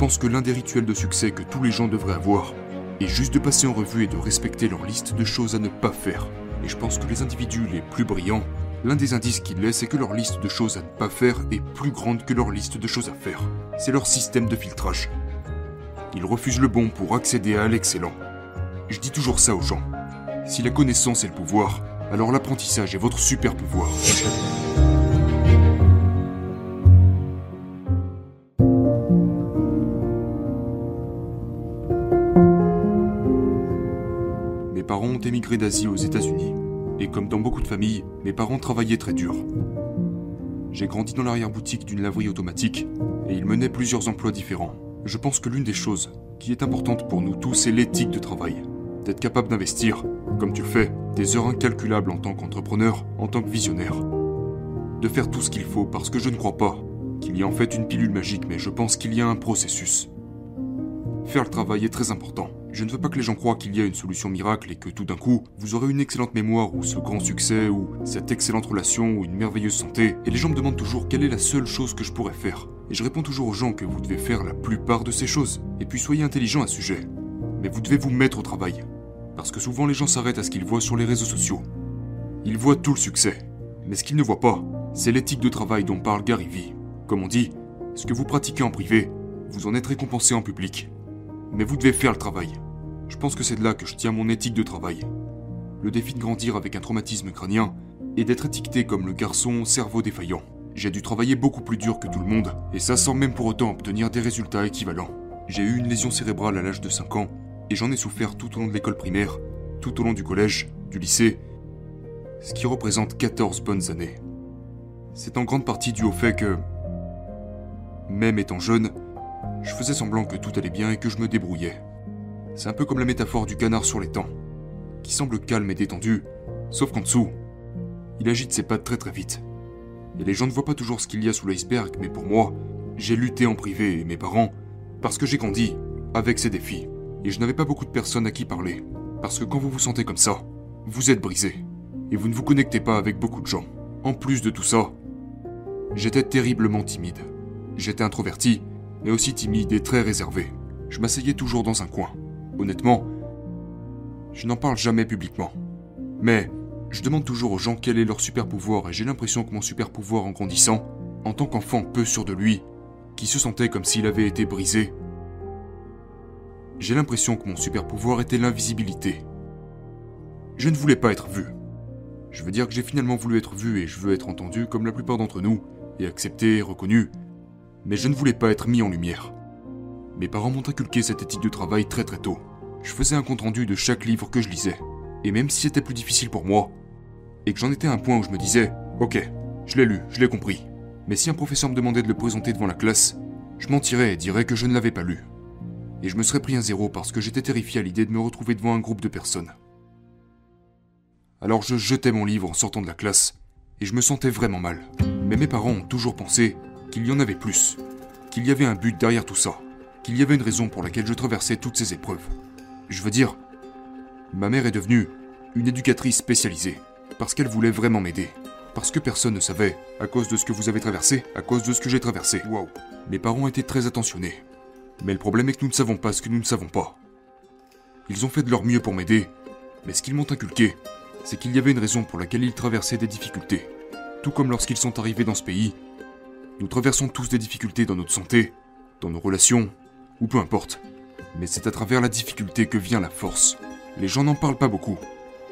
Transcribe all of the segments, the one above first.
pense que l'un des rituels de succès que tous les gens devraient avoir est juste de passer en revue et de respecter leur liste de choses à ne pas faire. Et je pense que les individus les plus brillants, l'un des indices qu'ils laissent est que leur liste de choses à ne pas faire est plus grande que leur liste de choses à faire. C'est leur système de filtrage. Ils refusent le bon pour accéder à l'excellent. Je dis toujours ça aux gens. Si la connaissance est le pouvoir, alors l'apprentissage est votre super pouvoir. Parents ont émigré d'Asie aux États-Unis. Et comme dans beaucoup de familles, mes parents travaillaient très dur. J'ai grandi dans l'arrière-boutique d'une laverie automatique et ils menaient plusieurs emplois différents. Je pense que l'une des choses qui est importante pour nous tous est l'éthique de travail. D'être capable d'investir, comme tu le fais, des heures incalculables en tant qu'entrepreneur, en tant que visionnaire. De faire tout ce qu'il faut parce que je ne crois pas qu'il y a en fait une pilule magique, mais je pense qu'il y a un processus. Faire le travail est très important. Je ne veux pas que les gens croient qu'il y a une solution miracle et que tout d'un coup, vous aurez une excellente mémoire ou ce grand succès ou cette excellente relation ou une merveilleuse santé. Et les gens me demandent toujours quelle est la seule chose que je pourrais faire. Et je réponds toujours aux gens que vous devez faire la plupart de ces choses. Et puis soyez intelligent à ce sujet. Mais vous devez vous mettre au travail. Parce que souvent les gens s'arrêtent à ce qu'ils voient sur les réseaux sociaux. Ils voient tout le succès. Mais ce qu'ils ne voient pas, c'est l'éthique de travail dont parle Gary Vee. Comme on dit, ce que vous pratiquez en privé, vous en êtes récompensé en public. Mais vous devez faire le travail. Je pense que c'est de là que je tiens mon éthique de travail. Le défi de grandir avec un traumatisme crânien est d'être étiqueté comme le garçon cerveau défaillant. J'ai dû travailler beaucoup plus dur que tout le monde, et ça sans même pour autant obtenir des résultats équivalents. J'ai eu une lésion cérébrale à l'âge de 5 ans, et j'en ai souffert tout au long de l'école primaire, tout au long du collège, du lycée, ce qui représente 14 bonnes années. C'est en grande partie dû au fait que, même étant jeune, je faisais semblant que tout allait bien et que je me débrouillais. C'est un peu comme la métaphore du canard sur les temps, qui semble calme et détendu, sauf qu'en dessous, il agite ses pattes très très vite. Et les gens ne voient pas toujours ce qu'il y a sous l'iceberg, mais pour moi, j'ai lutté en privé et mes parents, parce que j'ai grandi avec ces défis. Et je n'avais pas beaucoup de personnes à qui parler, parce que quand vous vous sentez comme ça, vous êtes brisé, et vous ne vous connectez pas avec beaucoup de gens. En plus de tout ça, j'étais terriblement timide. J'étais introverti, mais aussi timide et très réservé. Je m'asseyais toujours dans un coin. Honnêtement, je n'en parle jamais publiquement. Mais je demande toujours aux gens quel est leur super pouvoir et j'ai l'impression que mon super pouvoir en grandissant, en tant qu'enfant peu sûr de lui, qui se sentait comme s'il avait été brisé, j'ai l'impression que mon super pouvoir était l'invisibilité. Je ne voulais pas être vu. Je veux dire que j'ai finalement voulu être vu et je veux être entendu comme la plupart d'entre nous, et accepté, reconnu, mais je ne voulais pas être mis en lumière. Mes parents m'ont inculqué cette éthique de travail très très tôt. Je faisais un compte-rendu de chaque livre que je lisais. Et même si c'était plus difficile pour moi, et que j'en étais à un point où je me disais, ok, je l'ai lu, je l'ai compris. Mais si un professeur me demandait de le présenter devant la classe, je mentirais et dirais que je ne l'avais pas lu. Et je me serais pris un zéro parce que j'étais terrifié à l'idée de me retrouver devant un groupe de personnes. Alors je jetais mon livre en sortant de la classe, et je me sentais vraiment mal. Mais mes parents ont toujours pensé qu'il y en avait plus, qu'il y avait un but derrière tout ça, qu'il y avait une raison pour laquelle je traversais toutes ces épreuves. Je veux dire, ma mère est devenue une éducatrice spécialisée, parce qu'elle voulait vraiment m'aider. Parce que personne ne savait, à cause de ce que vous avez traversé, à cause de ce que j'ai traversé. Wow. Mes parents étaient très attentionnés. Mais le problème est que nous ne savons pas ce que nous ne savons pas. Ils ont fait de leur mieux pour m'aider, mais ce qu'ils m'ont inculqué, c'est qu'il y avait une raison pour laquelle ils traversaient des difficultés. Tout comme lorsqu'ils sont arrivés dans ce pays, nous traversons tous des difficultés dans notre santé, dans nos relations, ou peu importe. Mais c'est à travers la difficulté que vient la force. Les gens n'en parlent pas beaucoup.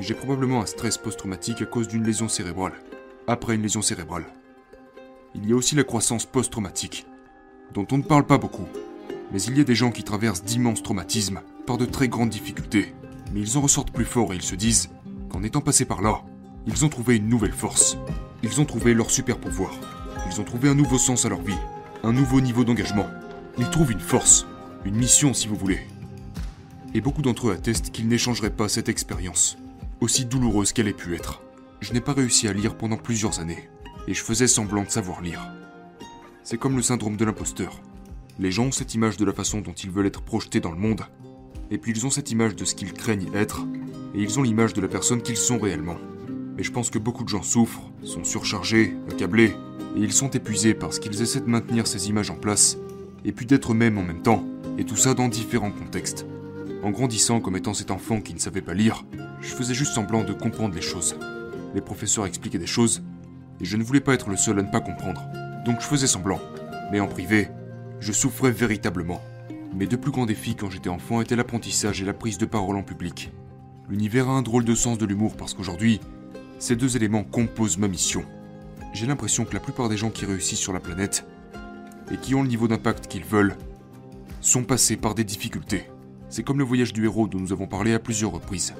J'ai probablement un stress post-traumatique à cause d'une lésion cérébrale. Après une lésion cérébrale. Il y a aussi la croissance post-traumatique, dont on ne parle pas beaucoup. Mais il y a des gens qui traversent d'immenses traumatismes par de très grandes difficultés. Mais ils en ressortent plus forts et ils se disent qu'en étant passés par là, ils ont trouvé une nouvelle force. Ils ont trouvé leur super pouvoir. Ils ont trouvé un nouveau sens à leur vie, un nouveau niveau d'engagement. Ils trouvent une force, une mission si vous voulez. Et beaucoup d'entre eux attestent qu'ils n'échangeraient pas cette expérience, aussi douloureuse qu'elle ait pu être. Je n'ai pas réussi à lire pendant plusieurs années, et je faisais semblant de savoir lire. C'est comme le syndrome de l'imposteur. Les gens ont cette image de la façon dont ils veulent être projetés dans le monde, et puis ils ont cette image de ce qu'ils craignent être, et ils ont l'image de la personne qu'ils sont réellement. Mais je pense que beaucoup de gens souffrent, sont surchargés, accablés, et ils sont épuisés parce qu'ils essaient de maintenir ces images en place, et puis d'être eux-mêmes en même temps, et tout ça dans différents contextes. En grandissant comme étant cet enfant qui ne savait pas lire, je faisais juste semblant de comprendre les choses. Les professeurs expliquaient des choses, et je ne voulais pas être le seul à ne pas comprendre. Donc je faisais semblant. Mais en privé, je souffrais véritablement. Mes deux plus grands défis quand j'étais enfant étaient l'apprentissage et la prise de parole en public. L'univers a un drôle de sens de l'humour parce qu'aujourd'hui, ces deux éléments composent ma mission. J'ai l'impression que la plupart des gens qui réussissent sur la planète, et qui ont le niveau d'impact qu'ils veulent, sont passés par des difficultés. C'est comme le voyage du héros dont nous avons parlé à plusieurs reprises.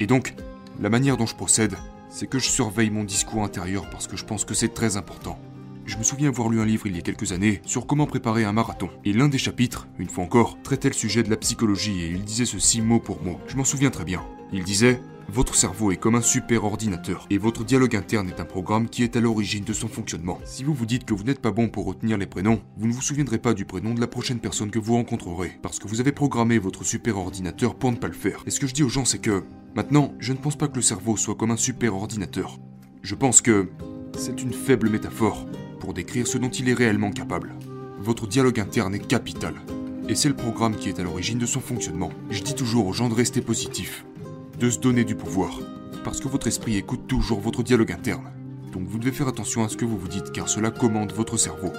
Et donc, la manière dont je procède, c'est que je surveille mon discours intérieur parce que je pense que c'est très important. Je me souviens avoir lu un livre il y a quelques années sur comment préparer un marathon. Et l'un des chapitres, une fois encore, traitait le sujet de la psychologie et il disait ceci mot pour mot. Je m'en souviens très bien. Il disait votre cerveau est comme un super ordinateur, et votre dialogue interne est un programme qui est à l'origine de son fonctionnement. Si vous vous dites que vous n'êtes pas bon pour retenir les prénoms, vous ne vous souviendrez pas du prénom de la prochaine personne que vous rencontrerez, parce que vous avez programmé votre super ordinateur pour ne pas le faire. Et ce que je dis aux gens, c'est que, maintenant, je ne pense pas que le cerveau soit comme un super ordinateur. Je pense que c'est une faible métaphore pour décrire ce dont il est réellement capable. Votre dialogue interne est capital. Et c'est le programme qui est à l'origine de son fonctionnement. Je dis toujours aux gens de rester positifs, de se donner du pouvoir, parce que votre esprit écoute toujours votre dialogue interne. Donc vous devez faire attention à ce que vous vous dites car cela commande votre cerveau.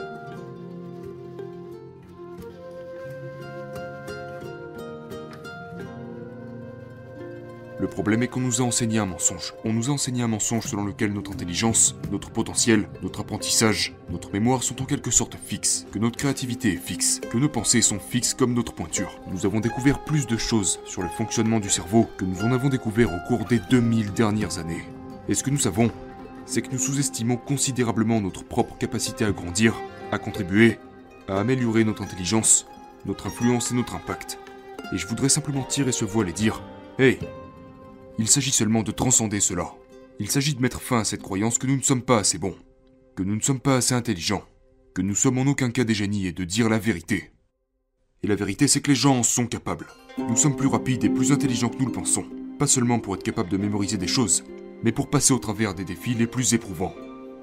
Le problème est qu'on nous a enseigné un mensonge. On nous a enseigné un mensonge selon lequel notre intelligence, notre potentiel, notre apprentissage, notre mémoire sont en quelque sorte fixes, que notre créativité est fixe, que nos pensées sont fixes comme notre pointure. Nous avons découvert plus de choses sur le fonctionnement du cerveau que nous en avons découvert au cours des 2000 dernières années. Et ce que nous savons, c'est que nous sous-estimons considérablement notre propre capacité à grandir, à contribuer, à améliorer notre intelligence, notre influence et notre impact. Et je voudrais simplement tirer ce voile et dire Hey, il s'agit seulement de transcender cela. Il s'agit de mettre fin à cette croyance que nous ne sommes pas assez bons, que nous ne sommes pas assez intelligents, que nous sommes en aucun cas des génies et de dire la vérité. Et la vérité, c'est que les gens en sont capables. Nous sommes plus rapides et plus intelligents que nous le pensons. Pas seulement pour être capables de mémoriser des choses, mais pour passer au travers des défis les plus éprouvants.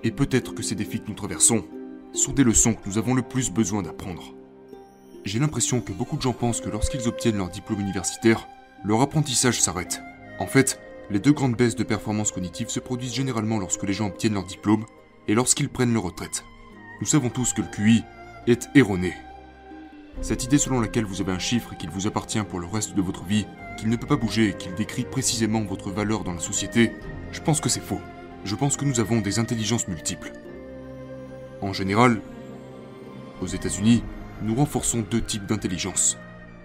Et peut-être que ces défis que nous traversons sont des leçons que nous avons le plus besoin d'apprendre. J'ai l'impression que beaucoup de gens pensent que lorsqu'ils obtiennent leur diplôme universitaire, leur apprentissage s'arrête. En fait, les deux grandes baisses de performance cognitive se produisent généralement lorsque les gens obtiennent leur diplôme et lorsqu'ils prennent leur retraite. Nous savons tous que le QI est erroné. Cette idée selon laquelle vous avez un chiffre et qu'il vous appartient pour le reste de votre vie, qu'il ne peut pas bouger et qu'il décrit précisément votre valeur dans la société, je pense que c'est faux. Je pense que nous avons des intelligences multiples. En général, aux États-Unis, nous renforçons deux types d'intelligence.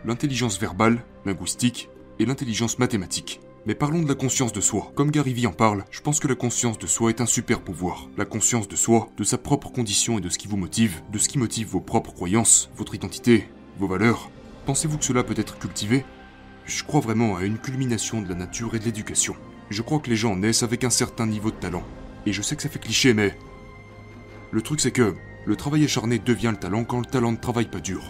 L'intelligence verbale, linguistique, et l'intelligence mathématique. Mais parlons de la conscience de soi. Comme Gary Vee en parle, je pense que la conscience de soi est un super pouvoir. La conscience de soi, de sa propre condition et de ce qui vous motive, de ce qui motive vos propres croyances, votre identité, vos valeurs. Pensez-vous que cela peut être cultivé? Je crois vraiment à une culmination de la nature et de l'éducation. Je crois que les gens naissent avec un certain niveau de talent. Et je sais que ça fait cliché, mais... Le truc c'est que le travail acharné devient le talent quand le talent ne travaille pas dur.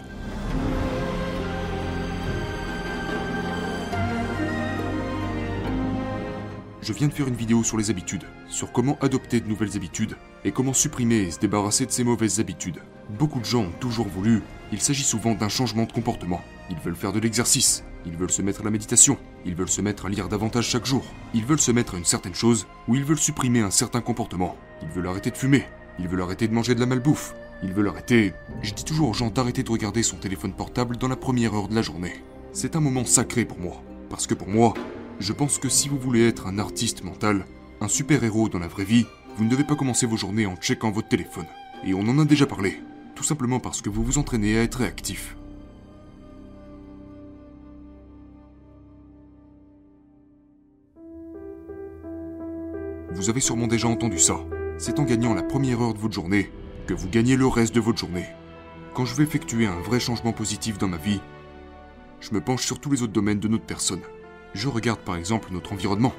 Je viens de faire une vidéo sur les habitudes, sur comment adopter de nouvelles habitudes et comment supprimer et se débarrasser de ces mauvaises habitudes. Beaucoup de gens ont toujours voulu, il s'agit souvent d'un changement de comportement. Ils veulent faire de l'exercice, ils veulent se mettre à la méditation, ils veulent se mettre à lire davantage chaque jour, ils veulent se mettre à une certaine chose ou ils veulent supprimer un certain comportement. Ils veulent arrêter de fumer, ils veulent arrêter de manger de la malbouffe, ils veulent arrêter. Je dis toujours aux gens d'arrêter de regarder son téléphone portable dans la première heure de la journée. C'est un moment sacré pour moi, parce que pour moi, je pense que si vous voulez être un artiste mental, un super-héros dans la vraie vie, vous ne devez pas commencer vos journées en checkant votre téléphone. Et on en a déjà parlé, tout simplement parce que vous vous entraînez à être réactif. Vous avez sûrement déjà entendu ça. C'est en gagnant la première heure de votre journée que vous gagnez le reste de votre journée. Quand je veux effectuer un vrai changement positif dans ma vie, je me penche sur tous les autres domaines de notre personne. Je regarde par exemple notre environnement.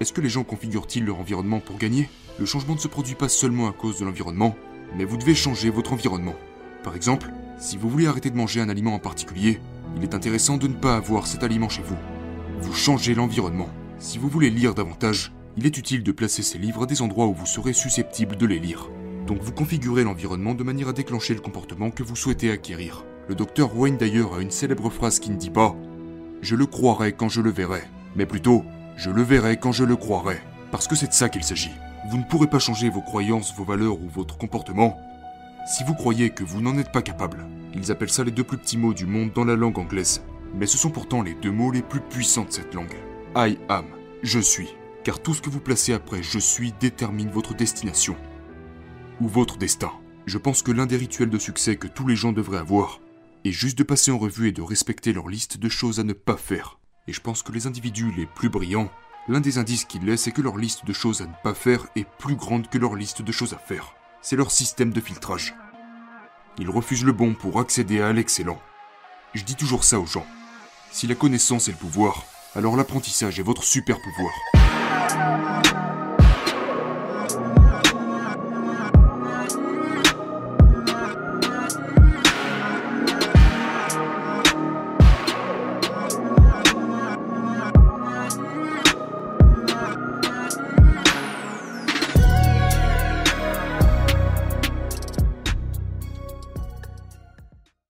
Est-ce que les gens configurent-ils leur environnement pour gagner? Le changement ne se produit pas seulement à cause de l'environnement, mais vous devez changer votre environnement. Par exemple, si vous voulez arrêter de manger un aliment en particulier, il est intéressant de ne pas avoir cet aliment chez vous. Vous changez l'environnement. Si vous voulez lire davantage, il est utile de placer ces livres à des endroits où vous serez susceptible de les lire. Donc vous configurez l'environnement de manière à déclencher le comportement que vous souhaitez acquérir. Le docteur Wayne d'ailleurs a une célèbre phrase qui ne dit pas ⁇ Je le croirai quand je le verrai ⁇ mais plutôt ⁇ Je le verrai quand je le croirai ⁇ Parce que c'est de ça qu'il s'agit. Vous ne pourrez pas changer vos croyances, vos valeurs ou votre comportement si vous croyez que vous n'en êtes pas capable. Ils appellent ça les deux plus petits mots du monde dans la langue anglaise. Mais ce sont pourtant les deux mots les plus puissants de cette langue. I am, je suis. Car tout ce que vous placez après je suis détermine votre destination. Ou votre destin. Je pense que l'un des rituels de succès que tous les gens devraient avoir est juste de passer en revue et de respecter leur liste de choses à ne pas faire. Et je pense que les individus les plus brillants, l'un des indices qu'ils laissent est que leur liste de choses à ne pas faire est plus grande que leur liste de choses à faire. C'est leur système de filtrage. Ils refusent le bon pour accéder à l'excellent. Je dis toujours ça aux gens. Si la connaissance est le pouvoir, alors l'apprentissage est votre super pouvoir.